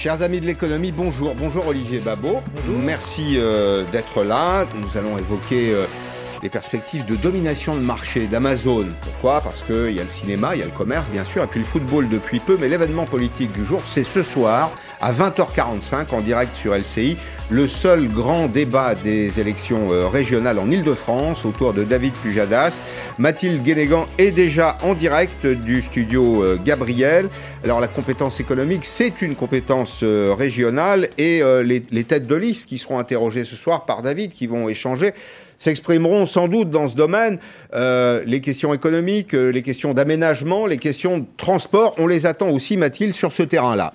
Chers amis de l'économie, bonjour. Bonjour Olivier Babot. Merci euh, d'être là. Nous allons évoquer euh, les perspectives de domination de marché d'Amazon. Pourquoi? Parce qu'il y a le cinéma, il y a le commerce bien sûr, et puis le football depuis peu, mais l'événement politique du jour, c'est ce soir à 20h45 en direct sur LCI, le seul grand débat des élections euh, régionales en Ile-de-France autour de David Pujadas. Mathilde Guénégan est déjà en direct du studio euh, Gabriel. Alors la compétence économique, c'est une compétence euh, régionale et les, les têtes de liste qui seront interrogées ce soir par David, qui vont échanger s'exprimeront sans doute dans ce domaine. Euh, les questions économiques, les questions d'aménagement, les questions de transport, on les attend aussi, Mathilde, sur ce terrain-là.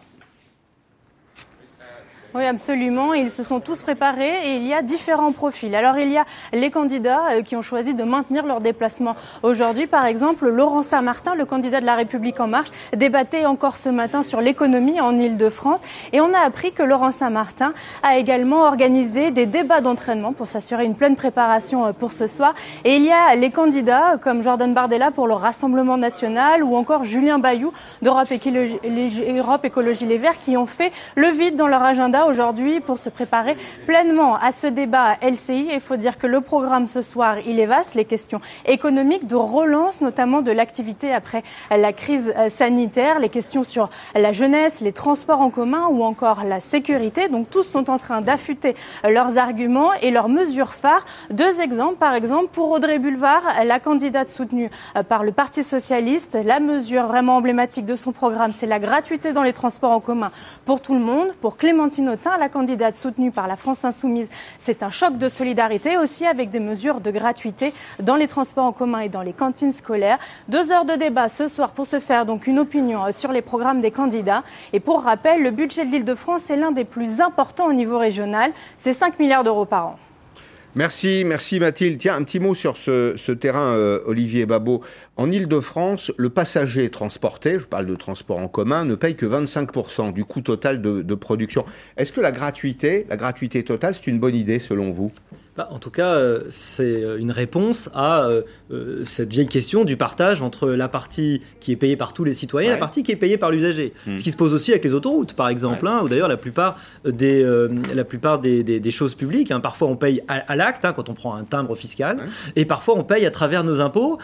Oui, absolument. Ils se sont tous préparés et il y a différents profils. Alors, il y a les candidats euh, qui ont choisi de maintenir leur déplacement aujourd'hui. Par exemple, Laurent Saint-Martin, le candidat de la République en marche, débattait encore ce matin sur l'économie en Ile-de-France. Et on a appris que Laurent Saint-Martin a également organisé des débats d'entraînement pour s'assurer une pleine préparation euh, pour ce soir. Et il y a les candidats comme Jordan Bardella pour le Rassemblement national ou encore Julien Bayou d'Europe Écologie, Écologie Les Verts qui ont fait le vide dans leur agenda aujourd'hui pour se préparer pleinement à ce débat LCI. Il faut dire que le programme ce soir, il est vaste. Les questions économiques, de relance notamment de l'activité après la crise euh, sanitaire, les questions sur la jeunesse, les transports en commun ou encore la sécurité. Donc tous sont en train d'affûter leurs arguments et leurs mesures phares. Deux exemples, par exemple, pour Audrey Bulvar, la candidate soutenue euh, par le Parti socialiste. La mesure vraiment emblématique de son programme, c'est la gratuité dans les transports en commun pour tout le monde. Pour Clémentine la candidate soutenue par la France insoumise. C'est un choc de solidarité aussi avec des mesures de gratuité dans les transports en commun et dans les cantines scolaires. Deux heures de débat ce soir pour se faire donc une opinion euh, sur les programmes des candidats. Et pour rappel, le budget de l'Île-de-France est l'un des plus importants au niveau régional. C'est 5 milliards d'euros par an. Merci, merci Mathilde. Tiens, un petit mot sur ce, terrain, euh, Olivier Babot. En Ile-de-France, le passager transporté, je parle de transport en commun, ne paye que 25% du coût total de, de production. Est-ce que la gratuité, la gratuité totale, c'est une bonne idée selon vous? Bah, en tout cas, euh, c'est euh, une réponse à euh, cette vieille question du partage entre la partie qui est payée par tous les citoyens et la partie qui est payée par l'usager. Hmm. Ce qui se pose aussi avec les autoroutes, par exemple, hein, ou d'ailleurs la plupart des, la plupart des, des, choses publiques. Hein. Parfois, on paye à, l'acte, hein, quand on prend un timbre fiscal, et parfois, on paye à travers nos impôts.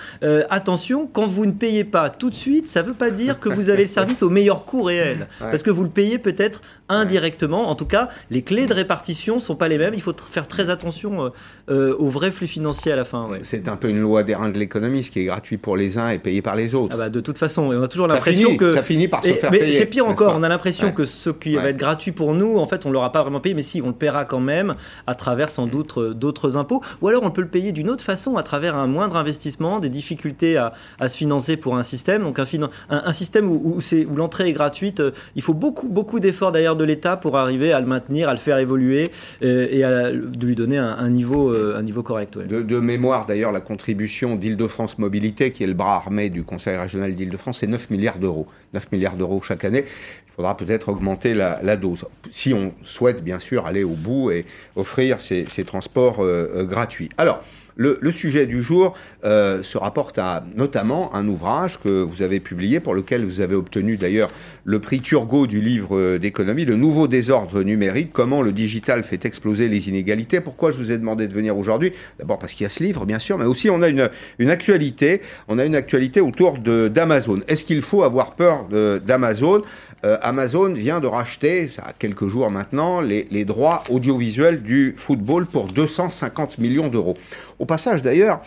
attention, quand vous ne payez pas tout de suite, ça ne veut pas dire que vous avez le service au meilleur coût réel, parce que vous le payez peut-être indirectement. En tout cas, les clés de répartition ne sont pas les mêmes. Il faut faire très attention euh, euh, au vrai flux financier à la fin. C'est un peu une loi des reins de l'économie, ce qui est gratuit pour les uns et payé par les autres. Ah bah, de toute façon, on a toujours l'impression que ça finit par se faire payer. C'est pire encore, on a l'impression que ce qui va être gratuit pour nous, en fait, on l'aura pas vraiment payé, mais si, on le paiera quand même à travers sans doute euh, d'autres impôts, ou alors on peut le payer d'une autre façon à travers un moindre investissement, des difficultés à, se financer pour un système, donc un, un, système où, où l'entrée est gratuite. il faut beaucoup beaucoup d'efforts d'ailleurs de l'État pour arriver à le maintenir, à le faire évoluer et à de lui donner un, un niveau euh, un niveau correct. De, mémoire, d'ailleurs, la contribution d'Île-de-France Mobilité, qui est le bras armé du Conseil régional d'Île-de-France, c'est 9 milliards d'euros. 9 milliards d'euros chaque année. Il faudra peut-être augmenter la, dose. Si on souhaite, bien sûr, aller au bout et offrir ces, transports euh, euh, gratuits. Alors, le, sujet du jour se rapporte à notamment un ouvrage que vous avez publié, pour lequel vous avez obtenu d'ailleurs le prix Turgot du livre d'économie, Le nouveau désordre numérique, comment le digital fait exploser les inégalités? Pourquoi je vous ai demandé de venir aujourd'hui? D'abord parce qu'il y a ce livre, bien sûr, mais aussi on a une, une actualité. On a une actualité autour d'Amazon. Est-ce qu'il faut avoir peur d'Amazon? Euh, Amazon vient de racheter, ça a quelques jours maintenant, les, les droits audiovisuels du football pour 250 millions d'euros. Au passage d'ailleurs,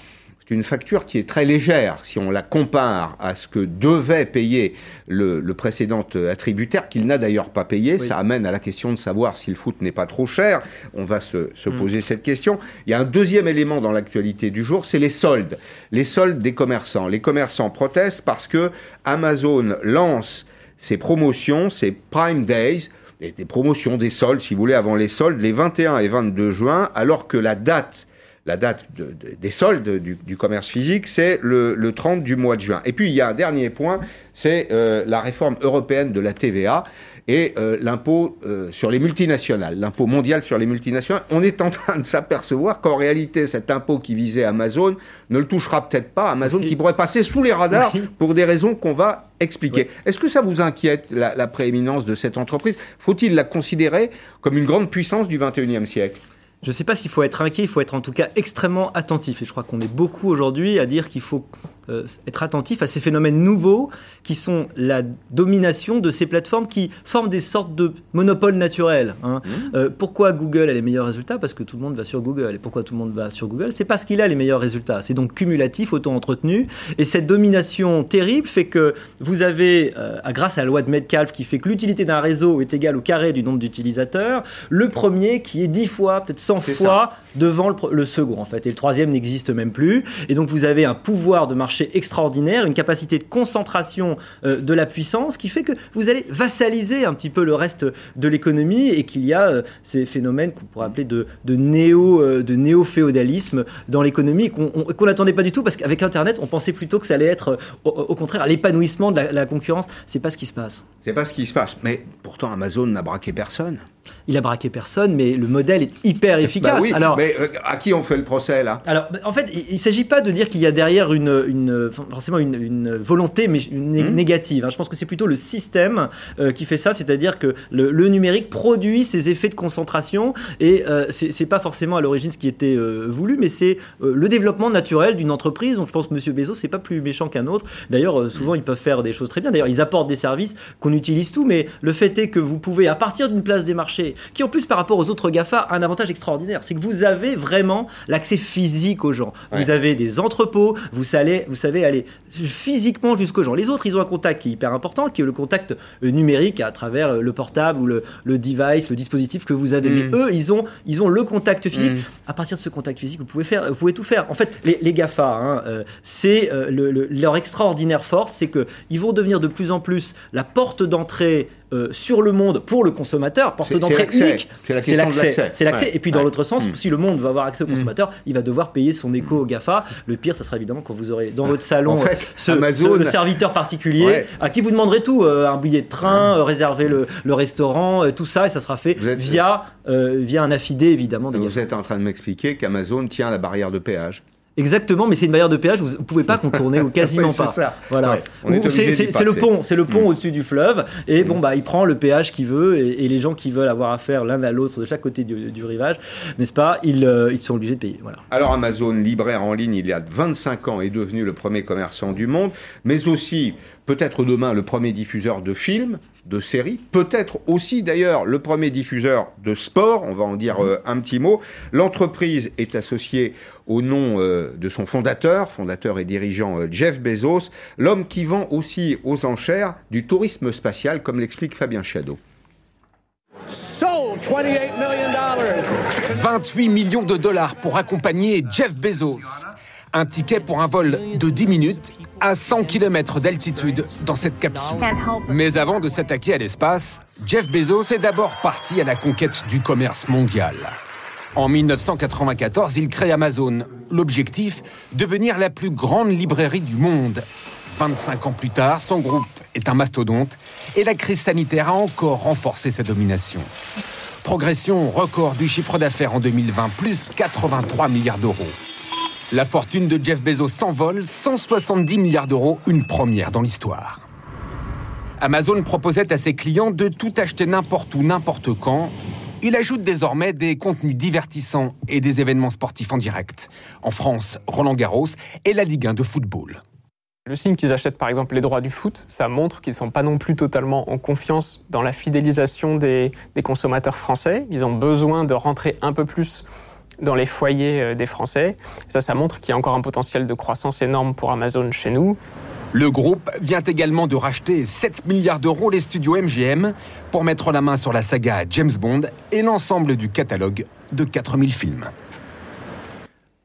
c'est une facture qui est très légère si on la compare à ce que devait payer le, le précédent attributaire, qu'il n'a d'ailleurs pas payé. Ça amène à la question de savoir si le foot n'est pas trop cher. On va se, se mm. poser cette question. Il y a un deuxième élément dans l'actualité du jour, c'est les soldes. Les soldes des commerçants. Les commerçants protestent parce que Amazon lance ces promotions, ces Prime Days, des promotions, des soldes, si vous voulez, avant les soldes, les 21 et 22 juin, alors que la date la date des soldes du, commerce physique, c'est le, 30 du mois de juin. Et puis il y a un dernier point, c'est euh, la réforme européenne de la TVA. et euh, l'impôt euh, sur les multinationales, l'impôt mondial sur les multinationales. On est en train de s'apercevoir qu'en réalité, cet impôt qui visait Amazon ne le touchera peut-être pas. Amazon qui pourrait passer sous les radars pour des raisons qu'on va expliquer. Est-ce que ça vous inquiète, la, la prééminence de cette entreprise? Faut-il la considérer comme une grande puissance du 21e siècle? Je ne sais pas s'il faut être inquiet, il faut être en tout cas extrêmement attentif. Et je crois qu'on est beaucoup aujourd'hui à dire qu'il faut euh, être attentif à ces phénomènes nouveaux qui sont la domination de ces plateformes qui forment des sortes de monopoles naturels. Hein. Mmh. Euh, pourquoi Google a les meilleurs résultats? Parce que tout le monde va sur Google. Et pourquoi tout le monde va sur Google? C'est parce qu'il a les meilleurs résultats. C'est donc cumulatif, auto-entretenu. Et cette domination terrible fait que vous avez, euh, grâce à la loi de Metcalfe qui fait que l'utilité d'un réseau est égale au carré du nombre d'utilisateurs, le premier qui est 10 fois, peut-être 100 fois devant le, le second en fait. Et le troisième n'existe même plus. Et donc vous avez un pouvoir de marché extraordinaire, une capacité de concentration euh, de la puissance qui fait que vous allez vassaliser un petit peu le reste de l'économie et qu'il y a euh, ces phénomènes qu'on pourrait appeler de, de néo euh, de néo-féodalisme dans l'économie qu'on n'attendait pas du tout parce qu'avec Internet, on pensait plutôt que ça allait être au, contraire l'épanouissement de la, la concurrence. C'est pas ce qui se passe. C'est pas ce qui se passe. Mais pourtant, Amazon n'a braqué personne il a braqué personne, mais le modèle est hyper bah efficace. oui, alors, mais euh, à qui on fait le procès là? Alors, en fait, il ne s'agit pas de dire qu'il y a derrière une, une forcément une, volonté mais une mmh. négative. Hein. Je pense que c'est plutôt le système euh, qui fait ça, c'est-à-dire que le, numérique produit ces effets de concentration et euh, ce c'est pas forcément à l'origine ce qui était voulu, mais c'est le développement naturel d'une entreprise. Donc, je pense que M. Bezos c'est pas plus méchant qu'un autre. D'ailleurs, souvent ils peuvent faire des choses très bien. D'ailleurs, ils apportent des services qu'on utilise tout, mais le fait est que vous pouvez à partir d'une place des marchés qui en plus par rapport aux autres GAFA a un avantage extraordinaire, c'est que vous avez vraiment l'accès physique aux gens. Vous avez des entrepôts, vous savez, vous savez aller physiquement jusqu'aux gens. Les autres, ils ont un contact qui est hyper important, qui est le contact euh, numérique à travers euh, le portable ou le, device, le dispositif que vous avez. Mais mm. eux, ils ont, ils ont le contact physique. Mm. À partir de ce contact physique, vous pouvez faire, vous pouvez tout faire. En fait, les, GAFA, hein, euh, c'est leur extraordinaire force, c'est que ils vont devenir de plus en plus la porte d'entrée euh, sur le monde pour le consommateur, porte d'entrée unique. C'est l'accès. C'est l'accès. Et puis dans l'autre sens, mm. si le monde va avoir accès au mm. consommateur, il va devoir payer son écho au GAFA. Le pire, ça sera évidemment quand vous aurez dans votre salon ce, Amazon... serviteur particulier à qui vous demanderez tout, euh, un billet de train, euh, réserver le, restaurant, tout ça, et ça sera fait via, via un affidé évidemment. Vous êtes en train de m'expliquer qu'Amazon tient la barrière de péage. Exactement, mais c'est une barrière de péage, vous ne pouvez pas contourner ou quasiment pas. Ça. Voilà. c'est le pont, c'est le pont mm. au-dessus du fleuve, et bon mm. bah il prend le péage qu'il veut, et, les gens qui veulent avoir affaire l'un à l'autre de chaque côté du, rivage, n'est-ce pas, ils, euh, ils, sont obligés de payer. Voilà. Alors Amazon, libraire en ligne, il y a 25 ans, est devenu le premier commerçant du monde, mais aussi peut-être demain le premier diffuseur de films, de séries, peut-être aussi d'ailleurs le premier diffuseur de sport, on va en dire euh, un petit mot. L'entreprise est associée au nom euh, de son fondateur, fondateur et dirigeant euh, Jeff Bezos, l'homme qui vend aussi aux enchères du tourisme spatial, comme l'explique Fabien Chadeau. 28 millions de dollars pour accompagner Jeff Bezos. Un ticket pour un vol de 10 minutes à 100 km d'altitude dans cette capsule. Mais avant de s'attaquer à l'espace, Jeff Bezos est d'abord parti à la conquête du commerce mondial. En 1994, il crée Amazon. L'objectif, devenir la plus grande librairie du monde. 25 ans plus tard, son groupe est un mastodonte et la crise sanitaire a encore renforcé sa domination. Progression record du chiffre d'affaires en 2020, plus 83 milliards d'euros. La fortune de Jeff Bezos s'envole, 170 milliards d'euros, une première dans l'histoire. Amazon proposait à ses clients de tout acheter n'importe où, n'importe quand. Il ajoute désormais des contenus divertissants et des événements sportifs en direct. En France, Roland Garros et la Ligue 1 de football. Le signe qu'ils achètent par exemple les droits du foot, ça montre qu'ils ne sont pas non plus totalement en confiance dans la fidélisation des, des consommateurs français. Ils ont besoin de rentrer un peu plus dans les foyers euh, des Français. Ça, ça montre qu'il y a encore un potentiel de croissance énorme pour Amazon chez nous. Le groupe vient également de racheter 7 milliards d'euros les studios MGM pour mettre la main sur la saga James Bond et l'ensemble du catalogue de 4000 films.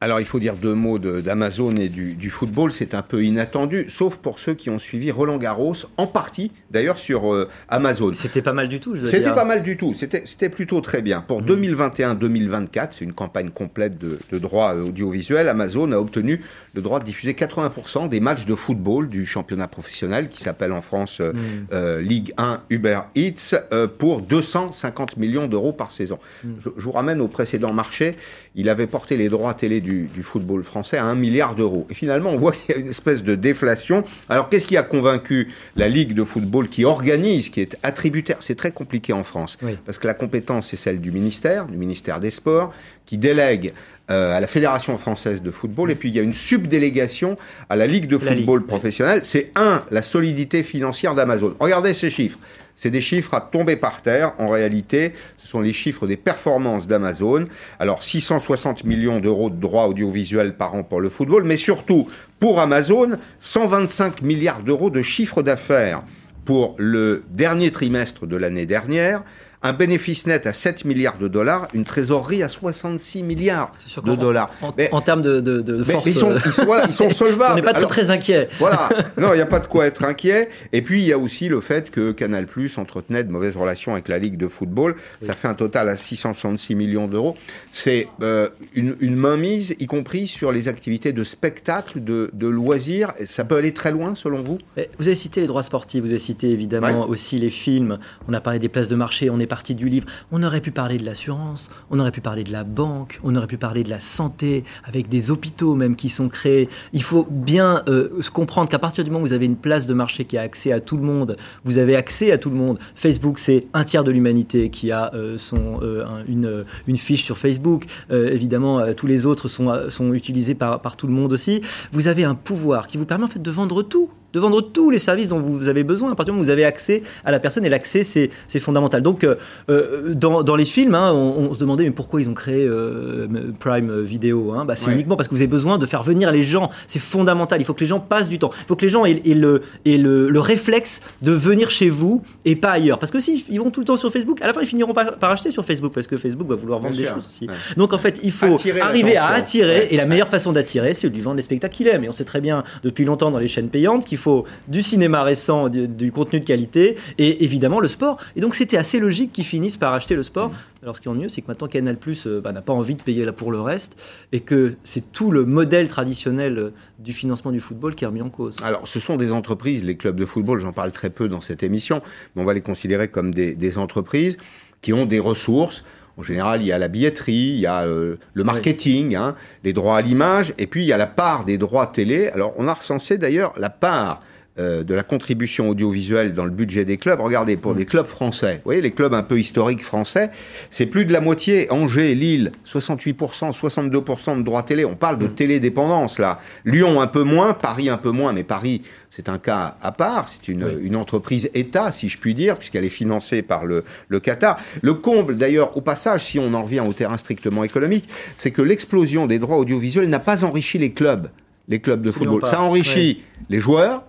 Alors, il faut dire deux mots d'Amazon et du, football. C'est un peu inattendu, sauf pour ceux qui ont suivi Roland Garros, en partie, d'ailleurs, sur euh, Amazon. C'était pas mal du tout, je C'était pas mal du tout. C'était plutôt très bien. Pour 2021-2024, mmh. c'est une campagne complète de, de droits euh, audiovisuels. Amazon a obtenu le droit de diffuser 80% des matchs de football du championnat professionnel, qui s'appelle en France euh, mmh. Ligue 1 Uber Eats, pour 250 millions d'euros par saison. Mmh. Je, je, vous ramène au précédent marché. Il avait porté les droits télé du du, football français à 1 milliard d'euros. Et finalement, on voit qu'il y a une espèce de déflation. Alors, qu'est-ce qui a convaincu la Ligue de football qui organise, qui est attributaire? C'est très compliqué en France, parce que la compétence est celle du ministère, du ministère des Sports, qui délègue euh, à la Fédération française de football, et puis il y a une subdélégation à la Ligue de football professionnel. C'est un, la solidité financière d'Amazon. Regardez ces chiffres. C'est des chiffres à tomber par terre. En réalité, ce sont les chiffres des performances d'Amazon. Alors, 660 millions d'euros de droits audiovisuels par an pour le football, mais surtout, pour Amazon, 125 milliards d'euros de chiffre d'affaires pour le dernier trimestre de l'année dernière, un bénéfice net à 7 milliards de dollars, une trésorerie à 66 milliards de dollars. En, termes de, de, force, ils, sont, ils, sont, solvables. On n'est pas très, très inquiet. Voilà, non, il n'y a pas de quoi être inquiet. Et puis, il y a aussi le fait que Canal Plus entretenait de mauvaises relations avec la Ligue de football. Ça fait un total à 666 millions d'euros. C'est euh, une, une mainmise, y compris sur les activités de spectacle, de, de loisirs. Ça peut aller très loin, selon vous? Vous avez cité les droits sportifs, vous avez cité évidemment aussi les films. On a parlé des places de marché, on est partie du livre. On aurait pu parler de l'assurance, on aurait pu parler de la banque, on aurait pu parler de la santé, avec des hôpitaux même qui sont créés. Il faut bien euh, comprendre qu'à partir du moment où vous avez une place de marché qui a accès à tout le monde, vous avez accès à tout le monde. Facebook, c'est un tiers de l'humanité qui a euh, son, euh, une, une, fiche sur Facebook. évidemment, tous les autres sont, sont utilisés par, par tout le monde aussi. Vous avez un pouvoir qui vous permet en fait de vendre tout de vendre tous les services dont vous avez besoin à partir du moment où vous avez accès à la personne et l'accès c'est fondamental. Donc euh, euh, dans, dans, les films, hein, on, se demandait mais pourquoi ils ont créé euh, Prime Video hein? Bah, C'est uniquement parce que vous avez besoin de faire venir les gens. C'est fondamental. Il faut que les gens passent du temps. Il faut que les gens aient, le, aient le, le, réflexe de venir chez vous et pas ailleurs. Parce que s'ils ils vont tout le temps sur Facebook, à la fin ils finiront par, par, acheter sur Facebook parce que Facebook va vouloir vendre des choses aussi. Donc en fait il faut arriver à attirer et la meilleure façon d'attirer c'est de lui vendre les spectacles qu'il aime. Et on sait très bien depuis longtemps dans les chaînes payantes qu'il faut du cinéma récent, du, contenu de qualité et évidemment le sport. Et donc c'était assez logique qu'ils finissent par acheter le sport. Alors ce qui est mieux, c'est que maintenant Canal Plus euh, bah, n'a pas envie de payer là pour le reste et que c'est tout le modèle traditionnel euh, du financement du football qui est remis en cause. Alors ce sont des entreprises, les clubs de football, j'en parle très peu dans cette émission, mais on va les considérer comme des, entreprises qui ont des ressources. En général, il y a la billetterie, il y a euh, le marketing, hein, les droits à l'image, et puis il y a la part des droits télé. Alors, on a recensé d'ailleurs la part euh, de la contribution audiovisuelle dans le budget des clubs. Regardez, pour des clubs français, vous voyez, les clubs un peu historiques français, c'est plus de la moitié. Angers, Lille, 68%, 62% de droits télé. On parle de télé-dépendance, là. Lyon, un peu moins. Paris, un peu moins. Mais Paris, c'est un cas à part. C'est une, entreprise État, si je puis dire, puisqu'elle est financée par le, le Qatar. Le comble, d'ailleurs, au passage, si on en revient au terrain strictement économique, c'est que l'explosion des droits audiovisuels n'a pas enrichi les clubs les clubs de football. Ça enrichit les joueurs,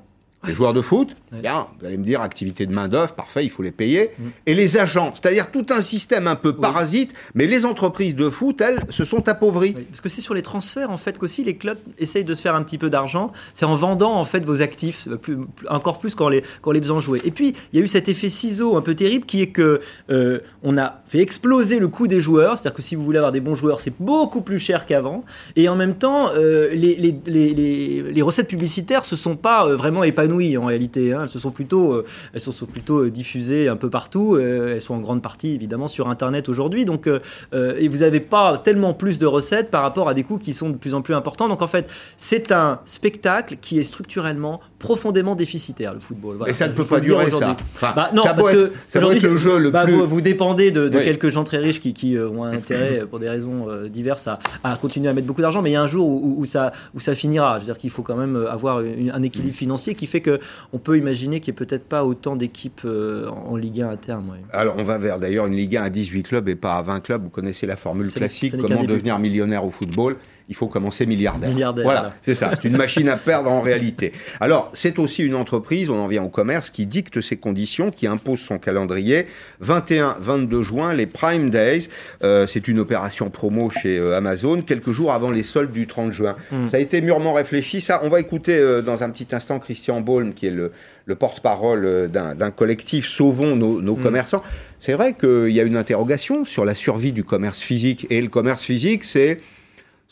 les joueurs de foot, bien, vous allez me dire, activité de main-d'œuvre, parfait, il faut les payer. Mm. Et les agents, c'est-à-dire tout un système un peu parasite, mais les entreprises de foot, elles, se sont appauvries. parce que c'est sur les transferts, en fait, qu'aussi les clubs essayent de se faire un petit peu d'argent. C'est en vendant, en fait, vos actifs, euh, plus, encore plus quand les, quand les faisant jouer. Et puis, il y a eu cet effet ciseau un peu terrible qui est que euh, on a fait exploser le coût des joueurs. C'est-à-dire que si vous voulez avoir des bons joueurs, c'est beaucoup plus cher qu'avant. Et en même temps, euh, les, les, les, les, recettes publicitaires se sont pas vraiment épanouies en réalité. Hein. Elles se sont plutôt, euh, elles sont plutôt euh, diffusées un peu partout. Euh, elles sont en grande partie évidemment sur Internet aujourd'hui. Donc, et vous n'avez pas tellement plus de recettes par rapport à des coûts qui sont de plus en plus importants. Donc en fait, c'est un spectacle qui est structurellement profondément déficitaire le football. Et ça ne peut pas durer ça. bah, non, parce que ça le jeu le bah, plus... vous, dépendez de, quelques gens très riches qui, qui ont intérêt pour des raisons diverses à, à, continuer à mettre beaucoup d'argent. Mais il y a un jour où, ça, où ça finira. Je veux dire qu'il faut quand même avoir un équilibre financier qui fait qu'on peut imaginer qu'il n'y ait peut-être pas autant d'équipes euh, en Ligue 1 à terme. Alors on va vers d'ailleurs une Ligue 1 à 18 clubs et pas à 20 clubs. Vous connaissez la formule classique, comment devenir millionnaire au football? Il faut commencer milliardaire. voilà, c'est ça. C'est une machine à perdre en réalité. Alors, c'est aussi une entreprise, on en vient au commerce, qui dicte ses conditions, qui impose son calendrier. 21-22 juin, les Prime Days. Euh, c'est une opération promo chez euh, Amazon, quelques jours avant les soldes du 30 juin. Hmm. Ça a été mûrement réfléchi. Ça, on va écouter euh, dans un petit instant Christian Baulm, qui est le, porte-parole d'un collectif Sauvons nos, nos hmm. commerçants. C'est vrai qu'il y a une interrogation sur la survie du commerce physique. Et le commerce physique, c'est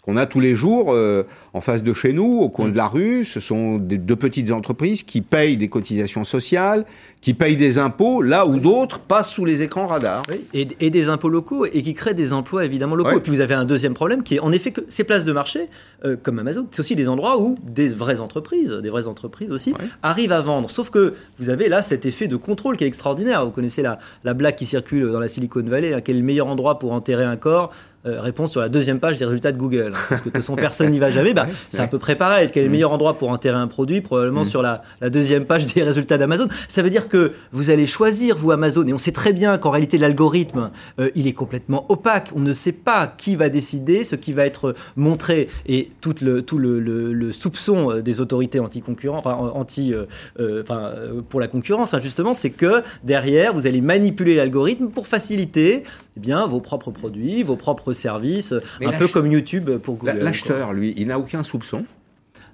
on a tous les jours euh, en face de chez nous, au coin mm. de la rue. Ce sont des, de petites entreprises qui payent des cotisations sociales, qui payent des impôts, là où d'autres passent sous les écrans radars. et, des impôts locaux, et qui créent des emplois évidemment locaux. Et puis vous avez un deuxième problème qui est en effet que ces places de marché, euh, comme Amazon, c'est aussi des endroits où des vraies entreprises, des vraies entreprises aussi, arrivent à vendre. Sauf que vous avez là cet effet de contrôle qui est extraordinaire. Vous connaissez la, la blague qui circule dans la Silicon Valley, hein, quel est le meilleur endroit pour enterrer un corps euh, réponse sur la deuxième page des résultats de Google. Parce que de toute façon, personne n'y va jamais. Bah, c'est à peu près pareil. Quel est le mm. meilleur endroit pour enterrer un produit? Probablement mm. sur la, la, deuxième page des résultats d'Amazon. Ça veut dire que vous allez choisir, vous, Amazon, et on sait très bien qu'en réalité, l'algorithme, euh, il est complètement opaque. On ne sait pas qui va décider, ce qui va être montré. Et tout le, tout le, le, soupçon euh, des autorités anti-concurrents, enfin, anti, enfin, pour la concurrence, hein, justement, c'est que derrière, vous allez manipuler l'algorithme pour faciliter eh bien, vos propres produits, vos propres services, un peu comme YouTube pour Google. L'acheteur, lui, il n'a aucun soupçon.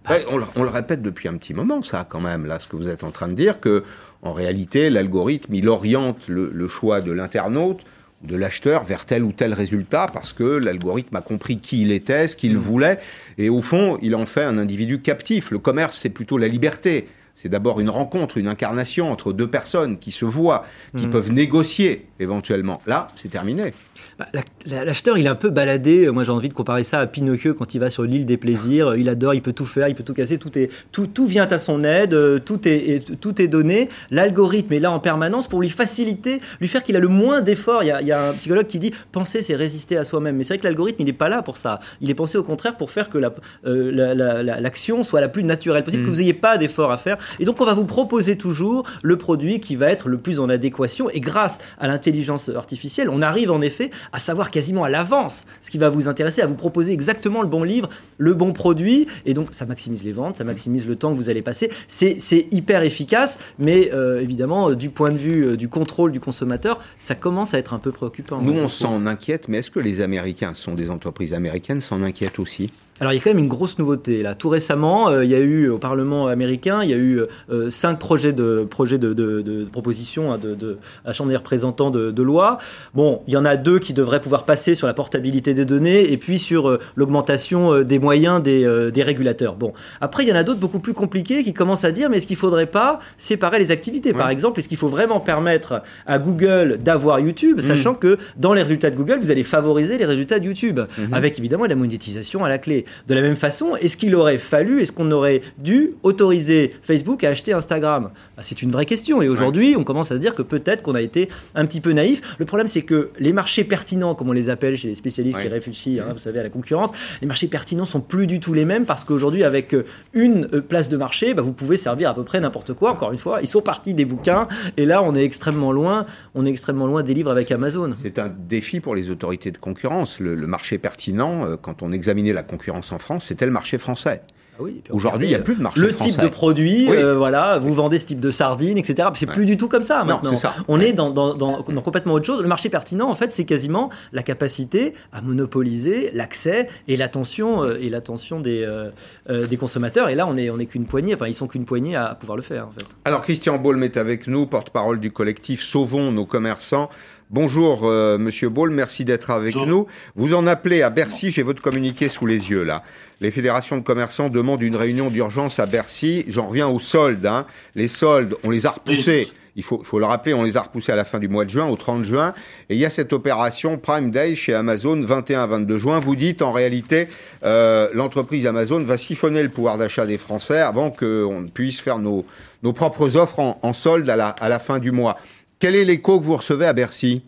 Ah. on, le, répète depuis un petit moment, ça, quand même, là, ce que vous êtes en train de dire, que en réalité, l'algorithme, il oriente le, choix de l'internaute de l'acheteur vers tel ou tel résultat parce que l'algorithme a compris qui il était, ce qu'il mmh. voulait, et au fond, il en fait un individu captif. Le commerce, c'est plutôt la liberté. C'est d'abord une rencontre, une incarnation entre deux personnes qui se voient, qui mmh. peuvent négocier éventuellement. Là, c'est terminé. Bah, l'acheteur, il est un peu baladé. Moi, j'ai envie de comparer ça à Pinocchio quand il va sur l'île des plaisirs. Il adore, il peut tout faire, il peut tout casser. Tout, est, tout, tout vient à son aide, euh, tout est, tout est donné. L'algorithme est là en permanence pour lui faciliter, lui faire qu'il a le moins d'efforts. Il, y a un psychologue qui dit penser, c'est résister à soi-même. Mais c'est vrai que l'algorithme, il n'est pas là pour ça. Il est pensé au contraire pour faire que euh, l'action soit la plus naturelle possible, que mm. vous n'ayez pas d'efforts à faire. Et donc, on va vous proposer toujours le produit qui va être le plus en adéquation. Et grâce à l'intelligence artificielle, on arrive en effet à savoir quasiment à l'avance ce qui va vous intéresser, à vous proposer exactement le bon livre, le bon produit. Et donc, ça maximise les ventes, ça maximise le temps que vous allez passer. C'est hyper efficace, mais euh, évidemment, euh, du point de vue euh, du contrôle du consommateur, ça commence à être un peu préoccupant. Nous, on s'en inquiète, mais est-ce que les Américains, sont des entreprises américaines, s'en inquiètent aussi? Alors il y a quand même une grosse nouveauté là. Tout récemment, euh, il y a eu au Parlement américain, il y a eu euh, cinq projets de projets de, de, de propositions hein, de, de, à la Chambre des représentants de, loi. Bon, il y en a deux qui devraient pouvoir passer sur la portabilité des données et puis sur euh, l'augmentation des moyens des, des, régulateurs. Bon, après il y en a d'autres beaucoup plus compliqués qui commencent à dire mais est-ce qu'il faudrait pas séparer les activités Par exemple, est-ce qu'il faut vraiment permettre à Google d'avoir YouTube, mmh. sachant que dans les résultats de Google, vous allez favoriser les résultats de YouTube, mmh. avec évidemment la monétisation à la clé. De la même façon, est-ce qu'il aurait fallu, est-ce qu'on aurait dû autoriser Facebook à acheter Instagram? Bah, C'est une vraie question. Et aujourd'hui, on commence à se dire que peut-être qu'on a été un petit peu naïf. Le problème, c'est que les marchés pertinents, comme on les appelle chez les spécialistes qui réfléchissent, hein, vous savez, à la concurrence, les marchés pertinents sont plus du tout les mêmes parce qu'aujourd'hui, avec euh, une euh, place de marché, bah, vous pouvez servir à peu près n'importe quoi. Encore une fois, ils sont partis des bouquins et là, on est extrêmement loin. On est extrêmement loin des livres avec Amazon. C'est un défi pour les autorités de concurrence. Le, le marché pertinent, euh, quand on examinait la concurrence en France, c'était le marché français. Ah Aujourd'hui, il n'y a plus de marché le type de produit, euh, voilà, vous vendez ce type de sardines, etc. C'est plus du tout comme ça maintenant. On est dans, dans, complètement autre chose. Le marché pertinent, en fait, c'est quasiment la capacité à monopoliser l'accès et l'attention euh, et l'attention des, euh, des consommateurs. Et là, on est on est qu'une poignée. Enfin, ils sont qu'une poignée à pouvoir le faire. En fait. Alors, Christian Baulm est avec nous, porte-parole du collectif Sauvons nos commerçants. Bonjour euh, Monsieur Ball, merci d'être avec nous. Vous en appelez à Bercy, j'ai votre communiqué sous les yeux là. Les fédérations de commerçants demandent une réunion d'urgence à Bercy. J'en reviens aux soldes. Hein. Les soldes, on les a repoussés. Il faut, faut, le rappeler, on les a repoussés à la fin du mois de juin, au 30 juin. Et il y a cette opération Prime Day chez Amazon, 21-22 juin. Vous dites, en réalité, euh, l'entreprise Amazon va siphonner le pouvoir d'achat des Français avant qu'on puisse faire nos, nos propres offres en, en solde à la, à la fin du mois. Quel est l'écho que vous recevez à Bercy?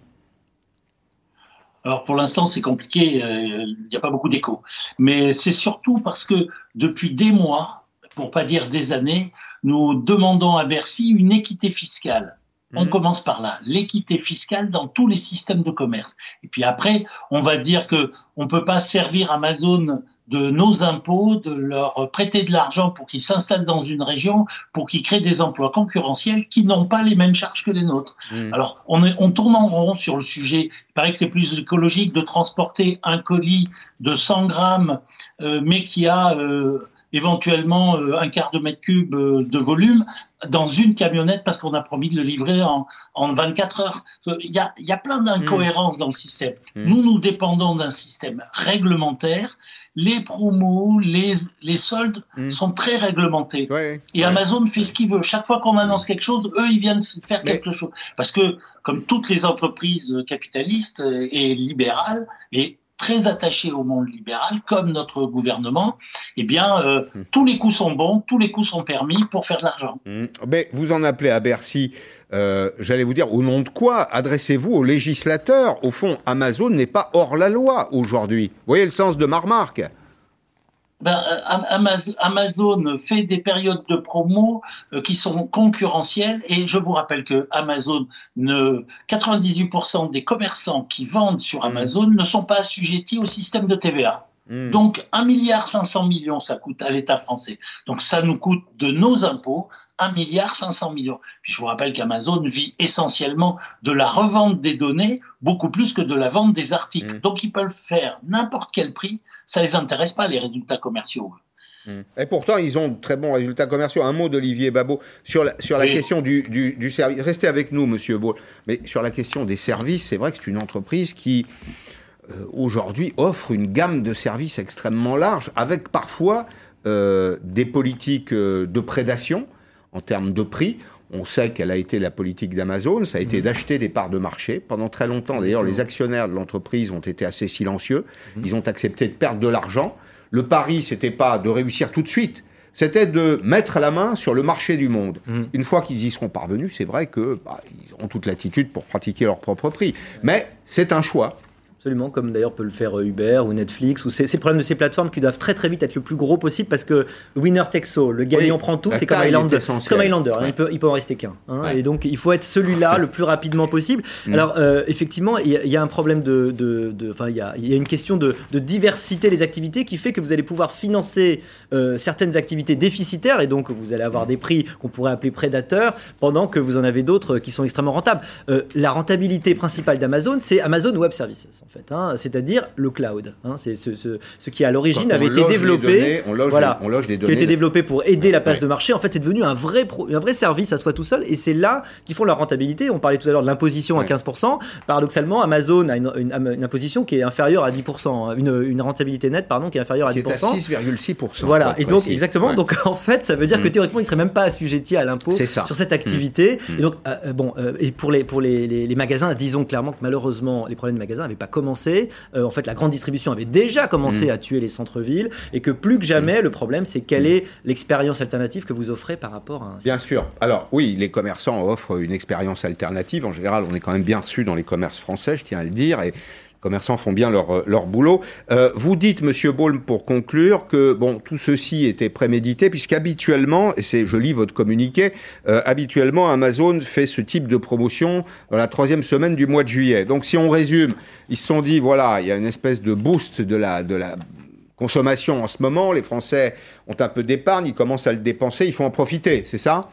Alors pour l'instant c'est compliqué, euh, il n'y a pas beaucoup d'écho. Mais c'est surtout parce que depuis des mois, pour pas dire des années, nous demandons à Bercy une équité fiscale. On mhm. commence par là, l'équité fiscale dans tous les systèmes de commerce. Et puis après, on va dire que on peut pas servir Amazon de nos impôts, de leur prêter de l'argent pour qu'ils s'installent dans une région, pour qu'ils créent des emplois concurrentiels qui n'ont pas les mêmes charges que les nôtres. Mmh. Alors, on, est, on tourne en rond sur le sujet. Il paraît que c'est plus écologique de transporter un colis de 100 grammes, euh, mais qui a euh, éventuellement euh, un quart de mètre cube euh, de volume dans une camionnette parce qu'on a promis de le livrer en, en 24 heures. Il y a, y a plein d'incohérences dans le système. Mmh. Nous, nous dépendons d'un système réglementaire. Les promos, les, les soldes mmh. sont très réglementés. et Amazon fait ce qu'il veut. Chaque fois qu'on annonce quelque chose, eux, ils viennent faire quelque chose. Parce que, comme toutes les entreprises capitalistes et libérales, et très attaché au monde libéral, comme notre gouvernement, eh bien, euh, mmh. tous les coups sont bons, tous les coups sont permis pour faire de l'argent. Mmh. Mais vous en appelez à Bercy, euh, j'allais vous dire, au nom de quoi adressez-vous aux législateurs? Au fond, Amazon n'est pas hors la loi aujourd'hui. Vous voyez le sens de ma remarque? Ben, euh, Amazon fait des périodes de promo euh, qui sont concurrentielles et je vous rappelle que Amazon ne 98% des commerçants qui vendent sur mmh. Amazon ne sont pas assujettis au système de TVA. Mmh. Donc 1 milliard 500 millions ça coûte à l'État français. Donc ça nous coûte de nos impôts 1 milliard 500 millions. Puis je vous rappelle qu'Amazon vit essentiellement de la revente des données beaucoup plus que de la vente des articles. Mmh. Donc ils peuvent faire n'importe quel prix ça les intéresse pas les résultats commerciaux. Hmm. Et pourtant, ils ont de très bons résultats commerciaux. Un mot d'Olivier Babot sur la, sur la question du, du, service. Restez avec nous, Monsieur Beau. Mais sur la question des services, c'est vrai que c'est une entreprise qui, aujourd'hui, offre une gamme de services extrêmement large, avec parfois euh, des politiques euh, de prédation en termes de prix. On sait quelle a été la politique d'Amazon, ça a été mmh. d'acheter des parts de marché. Pendant très longtemps, d'ailleurs, les actionnaires de l'entreprise ont été assez silencieux. Mmh. Ils ont accepté de perdre de l'argent. Le pari, c'était pas de réussir tout de suite, c'était de mettre la main sur le marché du monde. Mmh. Une fois qu'ils y seront parvenus, c'est vrai que bah, ils ont toute l'attitude pour pratiquer leur propre prix. Mais c'est un choix. Absolument, comme d'ailleurs peut le faire euh, Uber ou Netflix, ou ces, ces problèmes de ces plateformes qui doivent très très vite être le plus gros possible parce que winner takes all, le gagnant prend tout, c'est comme Highlander. Comme Highlander, hein, il, peut, il peut en rester qu'un. Hein, Et donc il faut être celui-là le plus rapidement possible. Mm. Alors euh, effectivement, il y, a un problème de. Enfin, il y a, y a, une question de, de, diversité des activités qui fait que vous allez pouvoir financer euh, certaines activités déficitaires et donc vous allez avoir des prix qu'on pourrait appeler prédateurs pendant que vous en avez d'autres qui sont extrêmement rentables. la rentabilité principale d'Amazon, c'est Amazon Web Services en fait, hein, c'est-à-dire le cloud. Hein, c'est ce, ce, ce, qui à l'origine avait été développé, on loge voilà, on loge données. qui a été développé pour aider la place de marché. En fait, c'est devenu un vrai, pro, un vrai service à soi tout seul, et c'est là qu'ils font leur rentabilité. On parlait tout à l'heure de l'imposition à 15%. Paradoxalement, Amazon a une, une, une, imposition qui est inférieure à 10%, hein, une, une rentabilité nette, pardon, qui est inférieure à qui 10%. Est à 6,6%. Voilà, et donc exactement. Donc en fait, ça veut dire que mm. théoriquement, ils seraient même pas assujettis à l'impôt sur cette activité. Mm. Et donc euh, bon, euh, et pour les pour les, les, les, magasins, disons clairement que malheureusement, les problèmes de magasins n'avaient pas commencé. Euh, en fait, la grande distribution avait déjà commencé mm. à tuer les centres-villes et que plus que jamais, mm. le problème, c'est quelle mm. est l'expérience alternative que vous offrez par rapport à un. Bien sûr. Alors, oui, les commerçants offrent une expérience alternative. En général, on est quand même bien reçu dans les commerces français, je tiens à le dire. Et commerçants font bien leur, euh, leur boulot. Euh, vous dites, Monsieur Baulm, pour conclure, que bon, tout ceci était prémédité, puisqu'habituellement, et c'est, je lis votre communiqué, euh, habituellement, Amazon fait ce type de promotion dans la troisième semaine du mois de juillet. Donc, si on résume, ils se sont dit, voilà, il y a une espèce de boost de la, de la consommation en ce moment. Les Français ont un peu d'épargne, ils commencent à le dépenser, il faut en profiter, c'est ça?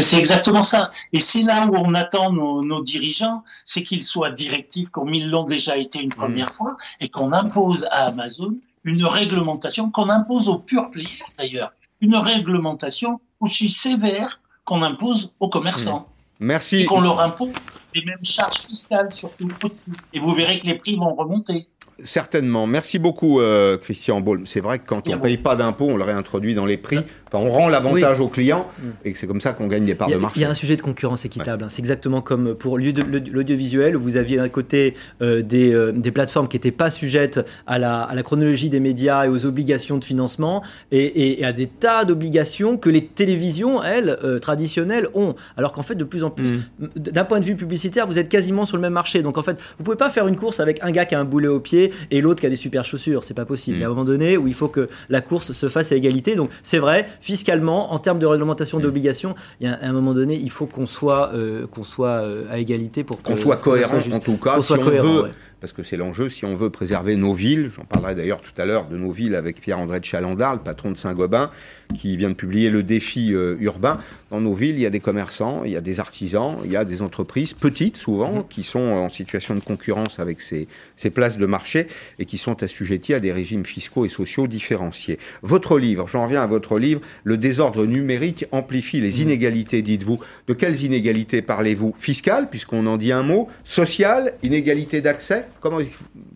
C'est exactement ça. Et c'est là où on attend nos, nos dirigeants, c'est qu'ils soient directifs, comme ils l'ont déjà été une première mmh. fois, et qu'on impose à Amazon une réglementation, qu'on impose aux pure players d'ailleurs, une réglementation aussi sévère qu'on impose aux commerçants. Mmh. Merci. Et qu'on leur impose les mêmes charges fiscales surtout aussi. Et vous verrez que les prix vont remonter. Certainement. Merci beaucoup, euh, Christian Baulm. C'est vrai que quand on ne paye pas d'impôts, on le réintroduit dans les prix. Enfin, on rend l'avantage aux clients mm. et c'est comme ça qu'on gagne des parts de marché. Il y a un sujet de concurrence équitable. Hein. C'est exactement comme pour l'audiovisuel où vous aviez d'un côté euh, des, euh, des, plateformes qui n'étaient pas sujettes à la, à la, chronologie des médias et aux obligations de financement et, et, à des tas d'obligations que les télévisions, elles, traditionnelles, ont. Alors qu'en fait, de plus en plus, mm. d'un point de vue publicitaire, vous êtes quasiment sur le même marché. Donc en fait, vous pouvez pas faire une course avec un gars qui a un boulet au pied et l'autre qui a des super chaussures. C'est pas possible. Il y a un mm. moment donné où il faut que la course se fasse à égalité. Donc c'est vrai, fiscalement, en termes de réglementation mm. d'obligations, il y a un moment donné, il faut qu'on soit, euh, qu'on soit euh, à égalité pour qu'on soit cohérent en tout cas. Si on veut parce que c'est l'enjeu si on veut préserver nos villes. J'en parlerai d'ailleurs tout à l'heure de nos villes avec Pierre-André de Chalandard, le patron de Saint-Gobain, qui vient de publier le défi euh, urbain. Dans nos villes, il y a des commerçants, il y a des artisans, il y a des entreprises petites souvent, mmh. qui sont en situation de concurrence avec ces, ces places de marché et qui sont assujetties à des régimes fiscaux et sociaux différenciés. Votre livre, j'en reviens à votre livre, Le désordre numérique amplifie les mmh. inégalités, dites-vous. De quelles inégalités parlez-vous? Fiscales, puisqu'on en dit un mot, sociales, inégalités d'accès? Comment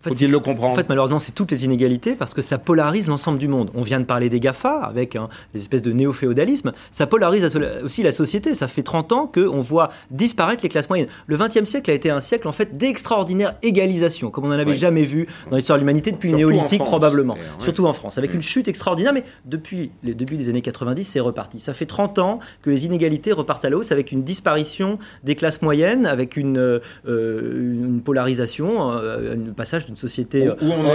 faut-il le comprendre En fait, malheureusement, c'est toutes les inégalités parce que ça polarise l'ensemble du monde. On vient de parler des GAFA avec hein, des espèces de néo-féodalisme. Ça polarise aussi la société. Ça fait 30 ans qu'on voit disparaître les classes moyennes. Le XXe siècle a été un siècle en fait d'extraordinaire égalisation, comme on n'en avait jamais vu dans l'histoire de l'humanité depuis le néolithique probablement. Surtout en France, avec mm. une chute extraordinaire. Mais depuis le début des années 90, c'est reparti. Ça fait 30 ans que les inégalités repartent à la hausse avec une disparition des classes moyennes, avec une, euh, une polarisation, euh, un passage d'une société,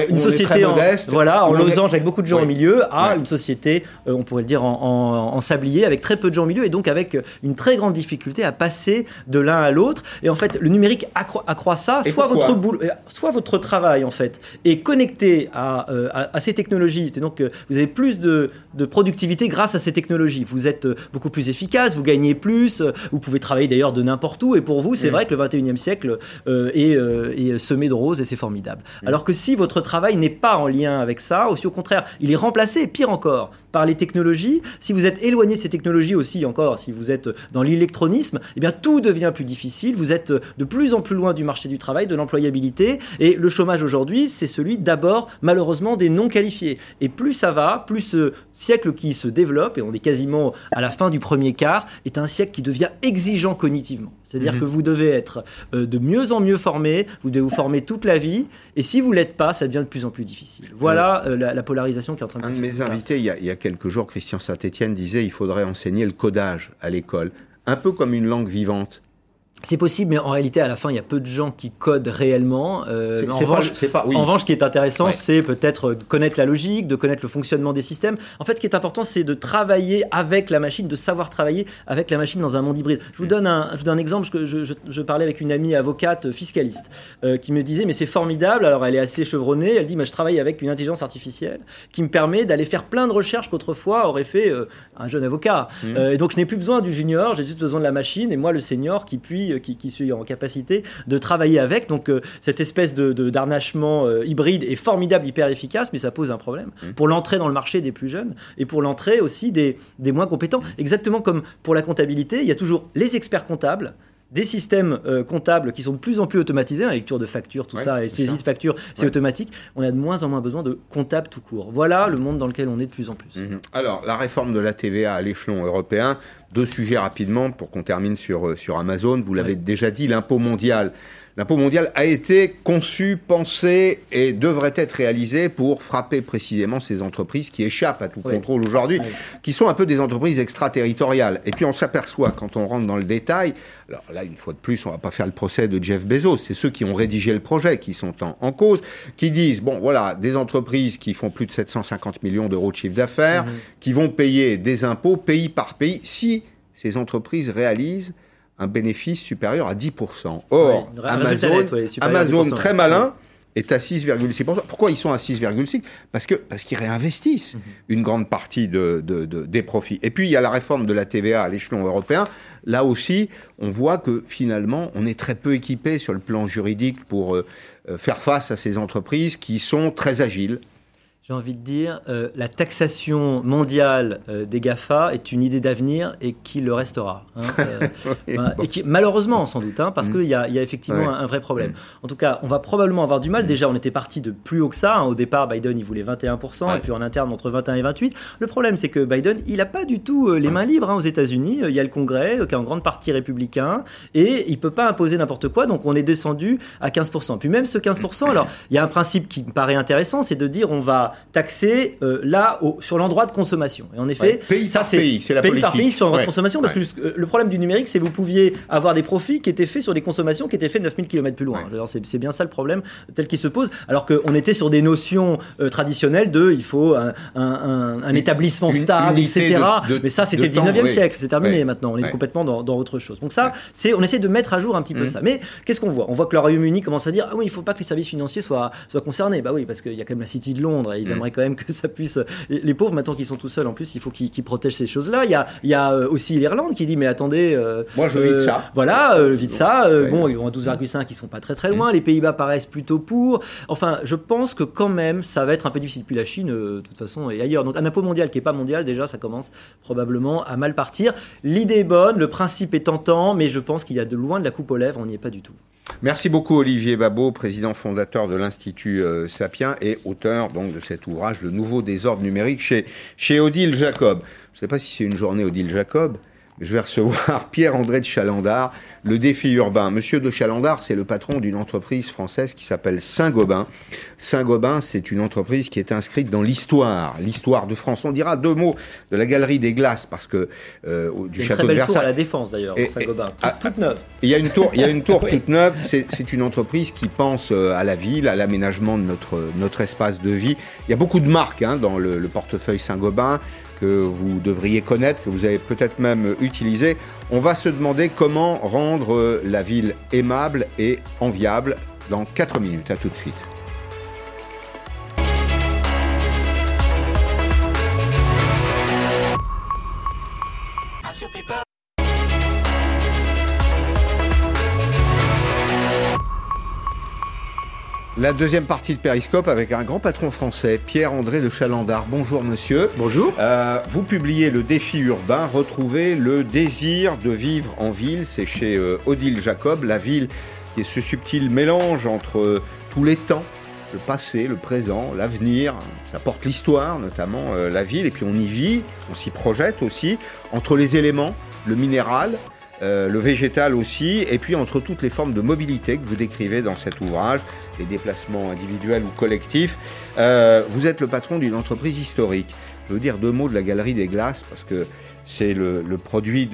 une société en, voilà, en losange avec beaucoup de gens au milieu, à une société, euh, on pourrait le dire en, sablier, avec très peu de gens au milieu, et donc avec une très grande difficulté à passer de l'un à l'autre. Et en fait, le numérique accroît, ça. soit votre soit votre travail en fait est connecté à, à, ces technologies. Et donc, vous avez plus de, de productivité grâce à ces technologies. Vous êtes beaucoup plus efficace, vous gagnez plus, vous pouvez travailler d'ailleurs de n'importe où. Et pour vous, c'est vrai que le 21e siècle est, est semé de et c'est formidable. Mm. Alors que si votre travail n'est pas en lien avec ça, aussi au contraire, il est remplacé, pire encore, par les technologies, si vous êtes éloigné de ces technologies aussi encore, si vous êtes dans l'électronisme, eh bien tout devient plus difficile, vous êtes de plus en plus loin du marché du travail, de l'employabilité, et le chômage aujourd'hui, c'est celui d'abord, malheureusement, des non qualifiés. Et plus ça va, plus ce siècle qui se développe, et on est quasiment à la fin du premier quart, est un siècle qui devient exigeant cognitivement. C'est-à-dire mhm. que vous devez être euh, de mieux en mieux formé, vous devez vous former toute la vie, et si vous ne l'êtes pas, ça devient de plus en plus difficile. Voilà euh, la, polarisation qui est en train de se Un de mes invités, il y, a, il y, a, quelques jours, Christian Saint-Etienne disait il faudrait enseigner le codage à l'école, un peu comme une langue vivante. C'est possible, mais en réalité, à la fin, il y a peu de gens qui codent réellement. Euh, en, revanche, pas, en revanche, ce qui est intéressant, c'est peut-être connaître la logique, de connaître le fonctionnement des systèmes. En fait, ce qui est important, c'est de travailler avec la machine, de savoir travailler avec la machine dans un monde hybride. Je vous donne un, je vous donne un exemple. Je, je, je, parlais avec une amie avocate fiscaliste euh, qui me disait, mais c'est formidable. Alors, elle est assez chevronnée. Elle dit, mais je travaille avec une intelligence artificielle qui me permet d'aller faire plein de recherches qu'autrefois aurait fait euh, un jeune avocat. Mmh. et donc, je n'ai plus besoin du junior, j'ai juste besoin de la machine et moi, le senior, qui puis euh, qui, suis en capacité de travailler avec. Donc euh, cette espèce de, d'arnachement euh, hybride est formidable, hyper efficace, mais ça pose un problème mmh. pour l'entrée dans le marché des plus jeunes et pour l'entrée aussi des, des moins compétents. Mmh. Exactement comme pour la comptabilité, il y a toujours les experts comptables des systèmes comptables qui sont de plus en plus automatisés, la lecture de factures, tout ça, et saisie de factures, c'est automatique. On a de moins en moins besoin de comptables tout court. Voilà le monde dans lequel on est de plus en plus. Mmh. Alors, la réforme de la TVA à l'échelon européen, deux sujets rapidement pour qu'on termine sur, euh, sur Amazon. Vous l'avez déjà dit, l'impôt mondial. L'impôt mondial a été conçu, pensé et devrait être réalisé pour frapper précisément ces entreprises qui échappent à tout contrôle aujourd'hui, qui sont un peu des entreprises extraterritoriales. Et puis on s'aperçoit quand on rentre dans le détail, alors là une fois de plus on va pas faire le procès de Jeff Bezos, c'est ceux qui ont rédigé le projet qui sont en, en, cause, qui disent, bon voilà, des entreprises qui font plus de 750 millions d'euros de chiffre d'affaires, mhm. qui vont payer des impôts pays par pays, si ces entreprises réalisent un bénéfice supérieur à 10%. Or, Amazon, Amazon très malin, est à 6,6%. Pourquoi ils sont à 6,6% Parce que parce qu'ils réinvestissent mhm. une grande partie de, des profits. Et puis il y a la réforme de la TVA à l'échelon européen. Là aussi, on voit que finalement, on est très peu équipé sur le plan juridique pour euh, euh, faire face à ces entreprises qui sont très agiles, j'ai envie de dire, euh, la taxation mondiale euh, des GAFA est une idée d'avenir et qui le restera. Hein, euh, et qui, malheureusement, sans doute, hein, parce mm. qu'il y, a effectivement un, vrai problème. Mm. En tout cas, on va probablement avoir du mal. Déjà, on était parti de plus haut que ça. Hein. Au départ, Biden, il voulait 21%, et puis en interne, entre 21 et 28. Le problème, c'est que Biden, il n'a pas du tout les mains libres aux États-Unis. Il y a le Congrès, qui est en grande partie républicain, et il peut pas imposer n'importe quoi. Donc, on est descendu à 15%. Puis même ce 15%, alors, il y a un principe qui me paraît intéressant, c'est de dire on va taxer euh, là sur l'endroit de consommation. Et en effet, pays ça c'est pays, c'est la pays par pays sur l'endroit de consommation parce que le problème du numérique, c'est que vous pouviez avoir des profits qui étaient faits sur des consommations qui étaient faites 9000 km plus loin. C'est bien ça le problème tel qu'il se pose. Alors qu'on était sur des notions euh, traditionnelles de il faut un, un, établissement stable, etc. Mais ça, c'était le 19e siècle, c'est terminé maintenant. On est complètement dans, dans, autre chose. Donc ça, c'est on essaie de mettre à jour un petit peu mmh. ça. Mais qu'est-ce qu'on voit? On voit que le Royaume-Uni commence à dire ah oui, il faut pas que les services financiers soient, soient concernés. Bah oui, parce qu'il y a quand même la City de Londres. Et ils mmh. aimeraient quand même que ça puisse. Les pauvres, maintenant qu'ils sont tout seuls, en plus, il faut qu'ils protègent ces choses-là. Il y a, il y a euh, aussi l'Irlande qui dit mais attendez. Euh, Moi, je vis de ça. Voilà, euh, vite ça. bon, ils vont à 12,5, ils sont pas très très loin. Mmh. Les Pays-Bas paraissent plutôt pour. Enfin, je pense que quand même, ça va être un peu difficile. Puis la Chine, de toute façon, et ailleurs. Donc un impôt mondial qui est pas mondial, déjà, ça commence probablement à mal partir. L'idée est bonne, le principe est tentant, mais je pense qu'il y a de loin de la coupe aux lèvres, on n'y est pas du tout. Merci beaucoup Olivier Babot, président fondateur de l'Institut euh, Sapien et auteur donc de cet ouvrage Le nouveau désordre numérique chez, chez Odile Jacob. Je ne sais pas si c'est une journée Odile Jacob, je vais recevoir Pierre-André de Chalandard, le défi urbain. Monsieur de Chalandard, c'est le patron d'une entreprise française qui s'appelle Saint-Gobain. Saint-Gobain, c'est une entreprise qui est inscrite dans l'histoire, l'histoire de France. On dira deux mots de la Galerie des Glaces, parce que euh, du château de Versailles. Tour à la Défense d'ailleurs, Saint-Gobain, toute, toute, neuve. Il y a une tour, il y a une tour toute neuve. C'est une entreprise qui pense euh, à la ville, à l'aménagement de notre notre espace de vie. Il y a beaucoup de marques hein, dans le, le portefeuille Saint-Gobain que vous devriez connaître, que vous avez peut-être même utilisé. On va se demander comment rendre la ville aimable et enviable dans 4 minutes. À tout de suite. La deuxième partie de Périscope avec un grand patron français, Pierre-André de Chalandard. Bonjour monsieur. Bonjour. Euh, vous publiez Le défi urbain, retrouvez le désir de vivre en ville. C'est chez euh, Odile Jacob, la ville qui est ce subtil mélange entre euh, tous les temps, le passé, le présent, l'avenir. Ça porte l'histoire, notamment la ville, et puis on y vit, on s'y projette aussi, entre les éléments, le minéral, euh, le végétal aussi, et puis entre toutes les formes de mobilité que vous décrivez dans cet ouvrage, les déplacements individuels ou collectifs. Euh, vous êtes le patron d'une entreprise historique. Je veux dire deux mots de la Galerie des Glaces, parce que c'est le, produit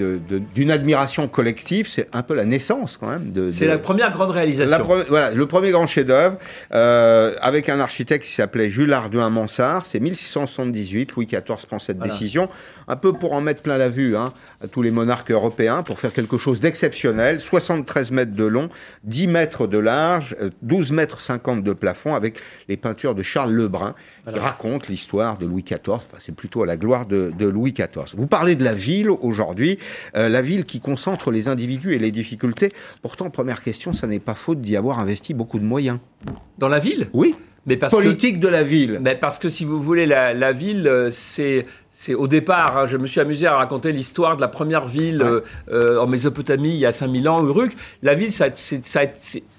d'une admiration collective, c'est un peu la naissance quand même. De, c'est la première grande réalisation. voilà, le premier grand chef-d'œuvre, euh, avec un architecte qui s'appelait Jules Arduin Mansart, c'est 1678, Louis XIV prend cette décision un peu pour en mettre plein la vue hein, à tous les monarques européens, pour faire quelque chose d'exceptionnel, 73 mètres de long, 10 mètres de large, 12 euh, mètres 50 de plafond, avec les peintures de Charles Lebrun, qui racontent l'histoire de Louis XIV, enfin, c'est plutôt à la gloire de, Louis XIV. Vous parlez de la ville aujourd'hui, euh, la ville qui concentre les individus et les difficultés. Pourtant, première question, ça n'est pas faute d'y avoir investi beaucoup de moyens. Dans la ville? Oui. Mais parce politique de la ville. Mais parce que si vous voulez, la, la ville, euh, c'est c'est au départ, hein, je me suis amusé à raconter l'histoire de la première ville euh, euh, en Mésopotamie il y a 5000 ans, Uruk. La ville, ça, ça,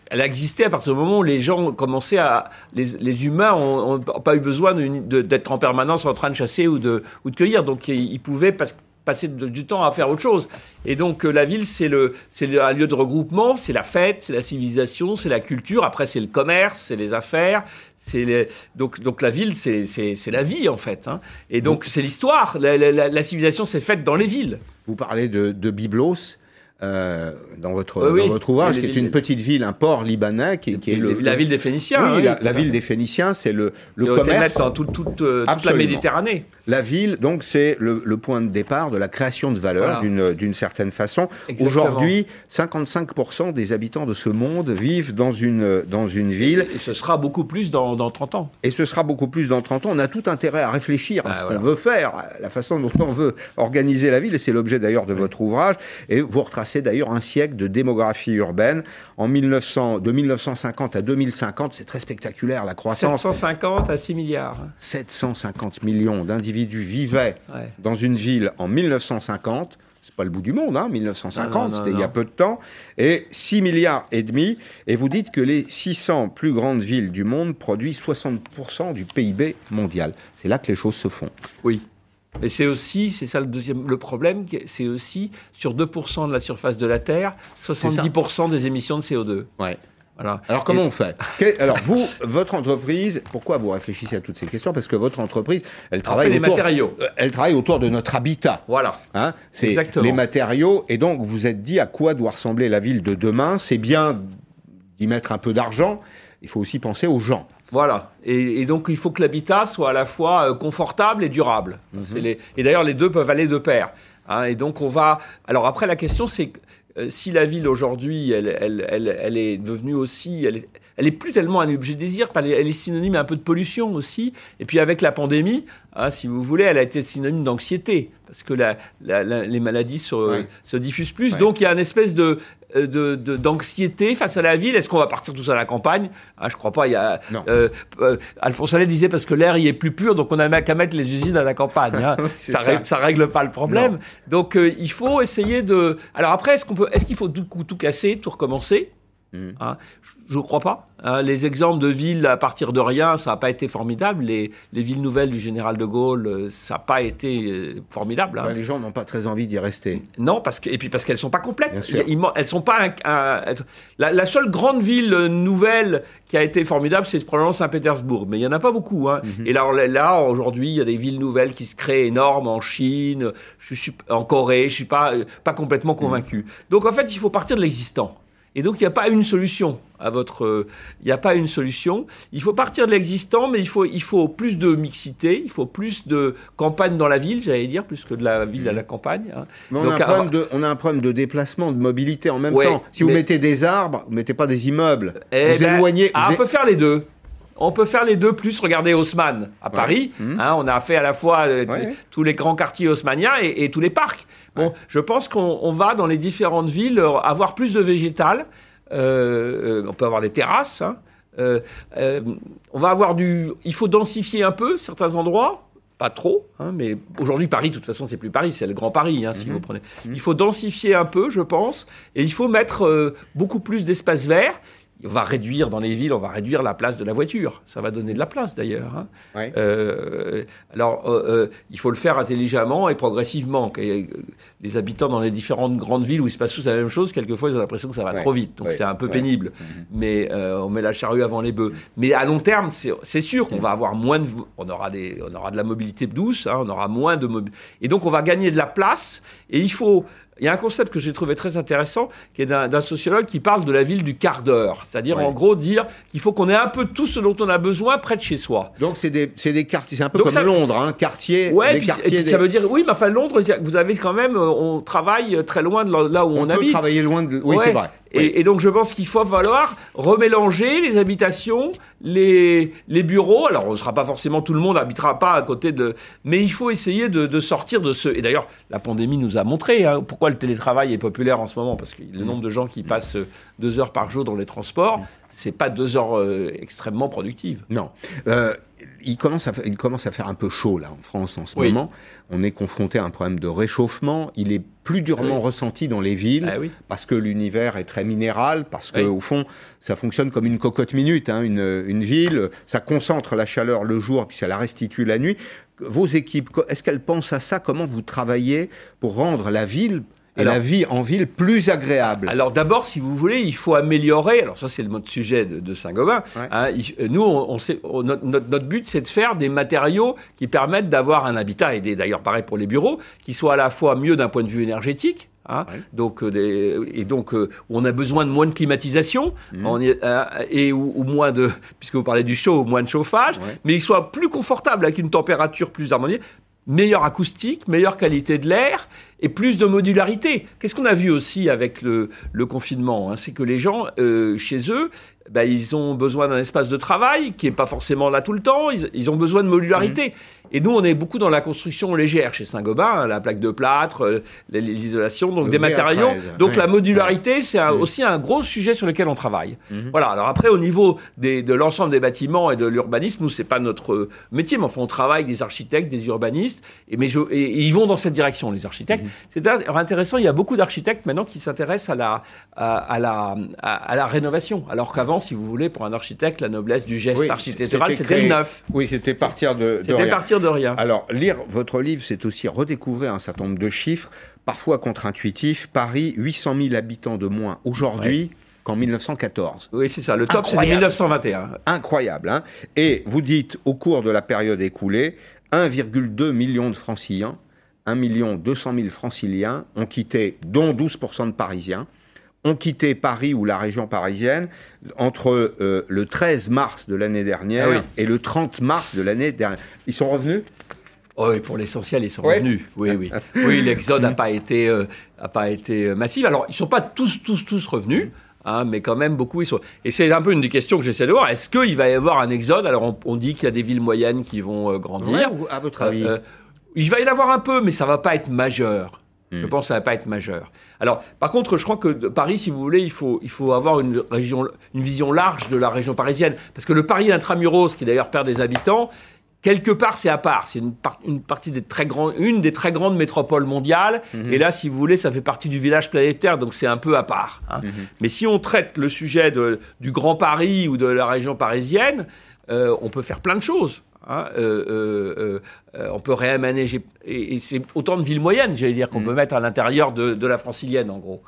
elle a existé à partir du moment où les gens commençaient à, les, les humains ont, pas eu besoin d'être en permanence en train de chasser ou de, ou de cueillir, donc ils pouvaient parce passer du temps à faire autre chose. Et donc euh, la ville, c'est le, c'est un lieu de regroupement, c'est la fête, c'est la civilisation, c'est la culture. Après, c'est le commerce, c'est les affaires. C'est donc donc la ville, c'est c'est la vie en fait. Hein. Et donc c'est l'histoire. La, la, civilisation s'est faite dans les villes. Vous parlez de, de Byblos. Euh, dans votre, votre ouvrage, qui est une petite ville, un port libanais, qui, est le, la ville des Phéniciens. Oui, la, ville des Phéniciens, c'est le, le commerce. dans toute, toute, euh, toute, la Méditerranée. La ville, donc, c'est le, le, point de départ de la création de valeur, d'une certaine façon. Aujourd'hui, 55% des habitants de ce monde vivent dans une, dans une ville. Et, ce sera beaucoup plus dans, dans, 30 ans. Et ce sera beaucoup plus dans 30 ans. On a tout intérêt à réfléchir à ah, ce qu'on veut faire, la façon dont on veut organiser la ville, et c'est l'objet d'ailleurs de votre ouvrage. Et vous retracez c'est d'ailleurs un siècle de démographie urbaine. En 1900, de 1950 à 2050, c'est très spectaculaire la croissance. 750 à 6 milliards. 750 millions d'individus vivaient dans une ville en 1950 c'est pas le bout du monde, hein, 1950, c'était il y a peu de temps, et 6 milliards et demi, et vous dites que les 600 plus grandes villes du monde produisent 60% du PIB mondial. C'est là que les choses se font. Oui. Et c'est aussi, c'est ça le deuxième, le problème, c'est aussi sur 2% de la surface de la Terre, 70% des émissions de CO2. Ouais. Alors comment on fait? Alors vous, votre entreprise, pourquoi vous réfléchissez à toutes ces questions? Parce que votre entreprise, elle travaille autour, les matériaux. Euh, elle travaille autour de notre habitat. Voilà. Hein c'est les matériaux. Et donc vous êtes dit à quoi doit ressembler la ville de demain? C'est bien d'y mettre un peu d'argent. Il faut aussi penser aux gens. Voilà. Et, donc, il faut que l'habitat soit à la fois euh, confortable et durable. Mhm. Et d'ailleurs, les deux peuvent aller de pair. Hein. et donc, on va. Alors, après, la question, c'est euh, si la ville aujourd'hui, elle, elle, est devenue aussi, elle est, plus tellement un objet de désir, elle est synonyme un peu de pollution aussi. Et puis avec la pandémie, hein, si vous voulez, elle a été synonyme d'anxiété parce que les maladies se, diffusent plus. Donc il y a une espèce de d'anxiété face à la ville. Est-ce qu'on va partir tous à la campagne? Ah, Je crois pas. Il y a euh, euh, Alphonse Allais disait parce que l'air y est plus pur, donc on n'a qu'à mettre les usines à la campagne. Hein. ça, Règle, règle pas le problème. Donc euh, il faut essayer de. Alors après, est-ce qu'on peut, est-ce qu'il faut tout, tout casser, tout recommencer? Mm. Hein, je ne crois pas. Hein, les exemples de villes à partir de rien, ça n'a pas été formidable. Les, villes nouvelles du général de Gaulle, euh, ça n'a pas été euh, formidable. Hein. les gens n'ont pas très envie d'y rester. Non, parce que, et puis parce qu'elles ne sont pas complètes. elles sont pas. la, seule grande ville nouvelle qui a été formidable, c'est probablement Saint-Pétersbourg. Mais il n'y en a pas beaucoup. Mm-hmm. Et là, là aujourd'hui, il y a des villes nouvelles qui se créent énormes en Chine, je suis, en Corée. Je ne suis pas, pas complètement convaincu. Mm. Donc en fait, il faut partir de l'existant. Et donc, il n'y a pas une solution à votre. Il n'y a pas une solution. Il faut partir de l'existant, mais il faut, il faut plus de mixité, il faut plus de campagne dans la ville, j'allais dire, plus que de la ville à la campagne. Hein. on, a un de, on, a un problème de, déplacement, de mobilité en même temps. Si vous mettez des arbres, vous ne mettez pas des immeubles. Eh vous ben, éloignez. Ah, on peut faire les deux. On peut faire les deux, plus regardez Haussmann à Paris. Mmh. Hein, on a fait à la fois euh, tous les grands quartiers haussmanniens et tous les parcs. Bon, je pense qu'on va dans les différentes villes euh, avoir plus de végétal. Euh, on peut avoir des terrasses. Hein. Euh, on va avoir du. Il faut densifier un peu certains endroits pas trop, hein, mais aujourd'hui Paris, de toute façon, c'est plus Paris, c'est le Grand Paris, si mhm. vous prenez. Mhm. Il faut densifier un peu, je pense, et il faut mettre beaucoup plus d'espace vert on va réduire dans les villes, on va réduire la place de la voiture. Ça va donner de la place d'ailleurs. Hein. Euh, alors, euh, euh, il faut le faire intelligemment et progressivement. Les habitants dans les différentes grandes villes où il se passe tous la même chose, quelquefois ils ont l'impression que ça va trop vite. Donc c'est un peu pénible. Mhm. Mais on met la charrue avant les bœufs. Mais à long terme, c'est sûr qu'on va avoir moins de, on aura des, on aura de la mobilité douce, hein, on aura moins de mobilité. Et donc on va gagner de la place. Et il faut il y a un concept que j'ai trouvé très intéressant, qui est d'un sociologue qui parle de la ville du quart d'heure. C'est-à-dire, en gros, dire qu'il faut qu'on ait un peu tout ce dont on a besoin près de chez soi. Donc, c'est des, des, quartiers, c'est un peu comme Londres, hein, quartier. Ouais, ça veut dire, oui, mais enfin, Londres, vous avez quand même, euh, on travaille très loin de là où on, on peut travailler loin de. Oui, c'est vrai. Et, donc je pense qu'il faut falloir remélanger les habitations, les, les bureaux. Alors on ne sera pas forcément, tout le monde habitera pas à côté de... Mais il faut essayer de, de sortir de ce... Et d'ailleurs, la pandémie nous a montré hein, pourquoi le télétravail est populaire en ce moment. Parce que le nombre de gens qui passent deux heures par jour dans les transports, c'est pas deux heures euh, extrêmement productives. Non. Euh, il commence, à, il commence à faire un peu chaud là en France en ce moment. On est confronté à un problème de réchauffement. Il est plus durement ressenti dans les villes ah parce que l'univers est très minéral, parce que au fond ça fonctionne comme une cocotte minute. Hein, une, une, ville, ça concentre la chaleur le jour puis ça la restitue la nuit. Vos équipes, est-ce qu'elles pensent à ça? Comment vous travaillez pour rendre la ville et la vie en ville plus agréable Alors d'abord, si vous voulez, il faut améliorer. Alors ça, c'est le mode sujet de, Saint-Gobain. Hein, nous, on, sait, notre, but, c'est de faire des matériaux qui permettent d'avoir un habitat, et d'ailleurs pareil pour les bureaux, qui soit à la fois mieux d'un point de vue énergétique, Hein donc, euh, des, et donc, euh, on a besoin de moins de climatisation mmh. on est, et ou, moins de, puisque vous parlez du chaud, moins de chauffage, mais il soit plus confortable avec une température plus harmonieuse, meilleure acoustique, meilleure qualité de l'air et plus de modularité. Qu'est-ce qu'on a vu aussi avec le, le confinement hein? C'est que les gens, euh, chez eux, bah, ils ont besoin d'un espace de travail qui n'est pas forcément là tout le temps. Ils, ont besoin de modularité. Mmh. Et nous, on est beaucoup dans la construction légère chez Saint-Gobain, hein, la plaque de plâtre, euh, l'isolation, donc des matériaux. Donc la modularité, c'est aussi un gros sujet sur lequel on travaille. Mhm. Voilà. Alors après, au niveau des, de l'ensemble des bâtiments et de l'urbanisme, nous, c'est pas notre métier, mais enfin, on travaille avec des architectes, des urbanistes, et, mais je, et, ils vont dans cette direction, les architectes. Mhm. C'est intéressant. Il y a beaucoup d'architectes maintenant qui s'intéressent à la, à, la, à, la rénovation, alors qu'avant, si vous voulez, pour un architecte, la noblesse du geste architectural, c'était le neuf. Oui, c'était partir de. C'était partir de rien. Alors, lire votre livre, c'est aussi redécouvrir un certain nombre de chiffres, parfois contre-intuitifs. Paris, 800 000 habitants de moins aujourd'hui. qu'en 1914. Oui, c'est ça. Le top, c'est 1921. Incroyable. Hein Et vous dites, au cours de la période écoulée, 1,2 million de franciliens, 1 million 200 000 franciliens ont quitté, dont 12% de Parisiens, ont quitté Paris ou la région parisienne entre euh, le 13 mars de l'année dernière Ah oui. et le 30 mars de l'année dernière. Ils sont revenus? Oh, oui, pour l'essentiel, ils sont Ouais. revenus. Oui, oui. Oui, l'exode n'a pas été, euh, a pas été euh, massif. Alors, ils sont pas tous, tous, tous revenus. Hein, mais quand même, beaucoup ils sont. Et c'est un peu une des questions que j'essaie de voir. Est-ce qu'il va y avoir un exode? Alors, on, on dit qu'il y a des villes moyennes qui vont euh, grandir. Ouais, ou- À votre avis? Euh, il va y en avoir un peu, mais ça va pas être majeur. Je Hmm. pense que ça va pas être majeur. Alors, par contre, je crois que de Paris, si vous voulez, il faut, il faut avoir une région, une vision large de la région parisienne, parce que le Paris intramuros, qui d'ailleurs perd des habitants, quelque part, c'est à part. C'est une, par- une partie des très grandes, une des très grandes métropoles mondiales. Mhm. Et là, si vous voulez, ça fait partie du village planétaire, donc c'est un peu à part. hein. Mhm. Mais si on traite le sujet de, du Grand Paris ou de la région parisienne, euh, on peut faire plein de choses. Hein. Euh, euh, euh, on peut réaménager. Et, et c'est autant de villes moyennes, j'allais dire, qu'on peut mettre à l'intérieur de, de la francilienne, en gros.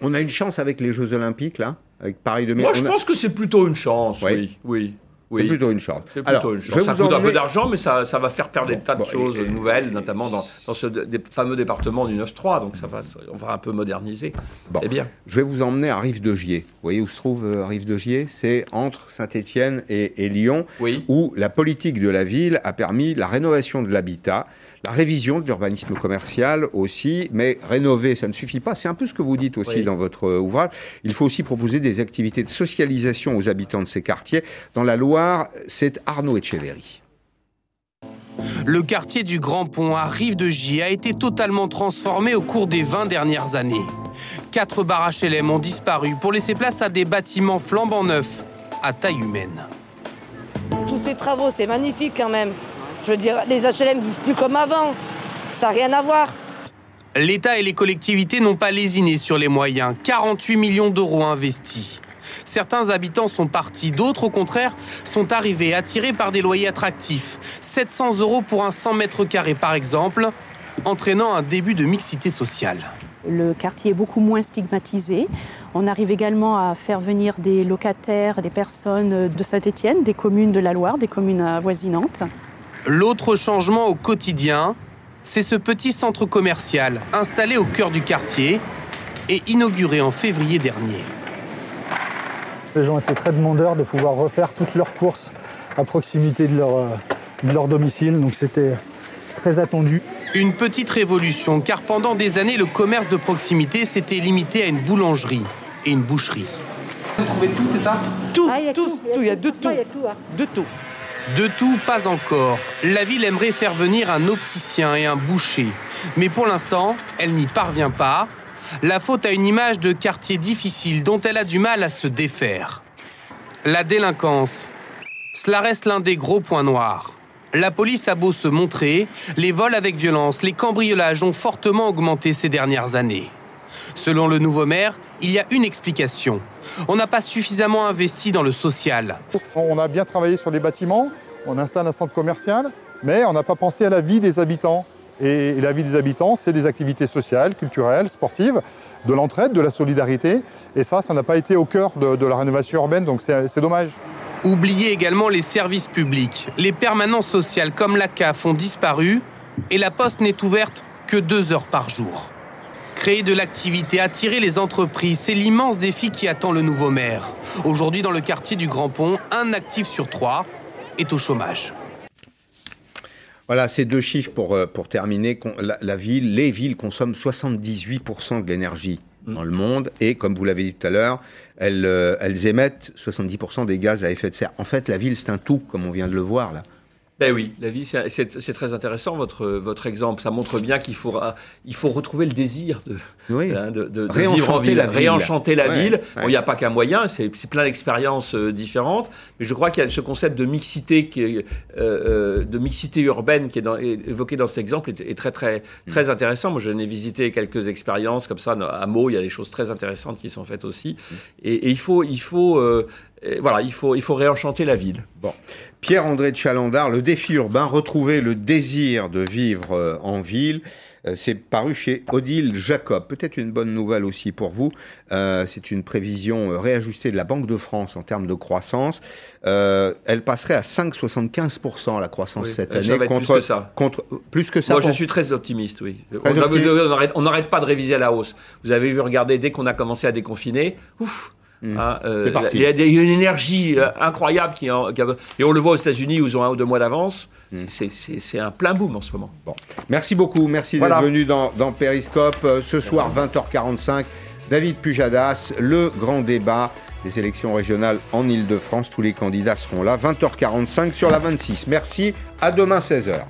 On a une chance avec les Jeux Olympiques, là Avec Paris 2000 Moi, je a- pense que c'est plutôt une chance, Oui. oui. Oui. C'est plutôt une chance. C'est plutôt Alors, une chance. Ça coûte un peu d'argent, mais ça, ça va faire perdre des Bon, tas de choses et- et- nouvelles, notamment dans, dans ce fameux département du 9-3. Donc ça va, on va un peu moderniser. Bon. C'est bien. Je vais vous emmener à Rive de Gier. Vous voyez où se trouve euh, Rive de Gier C'est entre Saint-Étienne et, et Lyon, Oui. où la politique de la ville a permis la rénovation de l'habitat, la révision de l'urbanisme commercial aussi, mais rénover, ça ne suffit pas. C'est un peu ce que vous dites aussi Oui. dans votre ouvrage. Il faut aussi proposer des activités de socialisation aux habitants de ces quartiers. Dans la C'est Arnaud Etcheverry. Le quartier du Grand Pont à Rive-de-Gier a été totalement transformé au cours des 20 dernières années. Quatre bars HLM ont disparu pour laisser place à des bâtiments flambant neufs à taille humaine. Tous ces travaux, c'est magnifique quand même. Je veux dire, les HLM vivent plus comme avant. Ça n'a rien à voir. L'État et les collectivités n'ont pas lésiné sur les moyens. 48 millions d'euros investis. Certains habitants sont partis, d'autres au contraire sont arrivés attirés par des loyers attractifs. 700 euros pour un 100 mètres carrés par exemple, entraînant un début de mixité sociale. Le quartier est beaucoup moins stigmatisé. On arrive également à faire venir des locataires, des personnes de Saint-Étienne, des communes de la Loire, des communes avoisinantes. L'autre changement au quotidien, c'est ce petit centre commercial installé au cœur du quartier et inauguré en février dernier. Les gens étaient très demandeurs de pouvoir refaire toutes leurs courses à proximité de leur, euh, de leur domicile, donc c'était très attendu. Une petite révolution, car pendant des années, le commerce de proximité s'était limité à une boulangerie et une boucherie. Vous trouvez tout, c'est ça? Tout, Ah, il y a tout, tout, tout, il y a de tout. Il y a tout. hein. De tout. De tout, pas encore. La ville aimerait faire venir un opticien et un boucher. Mais pour l'instant, elle n'y parvient pas. La faute à une image de quartier difficile dont elle a du mal à se défaire. La délinquance. Cela reste l'un des gros points noirs. La police a beau se montrer, les vols avec violence, les cambriolages ont fortement augmenté ces dernières années. Selon le nouveau maire, il y a une explication. On n'a pas suffisamment investi dans le social. On a bien travaillé sur les bâtiments, on installe un centre commercial, mais on n'a pas pensé à la vie des habitants. Et la vie des habitants, c'est des activités sociales, culturelles, sportives, de l'entraide, de la solidarité. Et ça, ça n'a pas été au cœur de, la rénovation urbaine, donc c'est c'est dommage. Oubliez également les services publics. Les permanences sociales comme la CAF ont disparu et la poste n'est ouverte que deux heures par jour. Créer de l'activité, attirer les entreprises, c'est l'immense défi qui attend le nouveau maire. Aujourd'hui, dans le quartier du Grand Pont, un actif sur trois est au chômage. Voilà, ces deux chiffres pour, euh, pour terminer. La, la ville, les villes consomment 78% de l'énergie dans le monde et, comme vous l'avez dit tout à l'heure, elles, euh, elles émettent 70% des gaz à effet de serre. En fait, la ville, c'est un tout, comme on vient de le voir là. Ben oui, la vie, c'est très intéressant, votre, votre exemple. Ça montre bien qu'il faut, il faut retrouver le désir de, Oui. hein, de, de- de Réenchanter vivre en ville, la ville. réenchanter la Ouais, ville. Ouais. il n'y a pas qu'un moyen, c'est plein d'expériences euh, différentes. Mais je crois qu'il y a ce concept de mixité, qui est, euh, euh, de mixité urbaine qui est, dans- est évoqué dans cet exemple est, est très très très intéressant. Moi, je n'ai visité quelques expériences comme ça à Meaux. Il y a des choses très intéressantes qui sont faites aussi. Et, et il faut, il faut, euh, voilà, il faut, il faut réenchanter la ville. Bon. Pierre-André de Chalandard, le défi urbain, retrouver le désir de vivre euh, en ville. Euh, c'est paru chez Odile Jacob. Peut-être une bonne nouvelle aussi pour vous. Euh, c'est une prévision réajustée de la Banque de France en termes de croissance. elle passerait à 5,75% la croissance cette année. contre, plus que ça. Contre, plus que ça. Moi, je suis très optimiste, oui. on n'arrête pas de réviser à la hausse. Vous avez vu, regardez, dès qu'on a commencé à déconfiner, ouf, Mmh. Hein, euh, il y a une énergie euh, incroyable qui, et on le voit aux États-Unis où ils ont un ou deux mois d'avance. Mmh. C'est un plein boom en ce moment. Bon. Merci beaucoup, merci d'être venu dans, dans Periscope. Euh, ce soir, 20h45, David Pujadas, le grand débat des élections régionales en Ile-de-France. Tous les candidats seront là, 20h45 sur la 26. Merci, à demain 16h.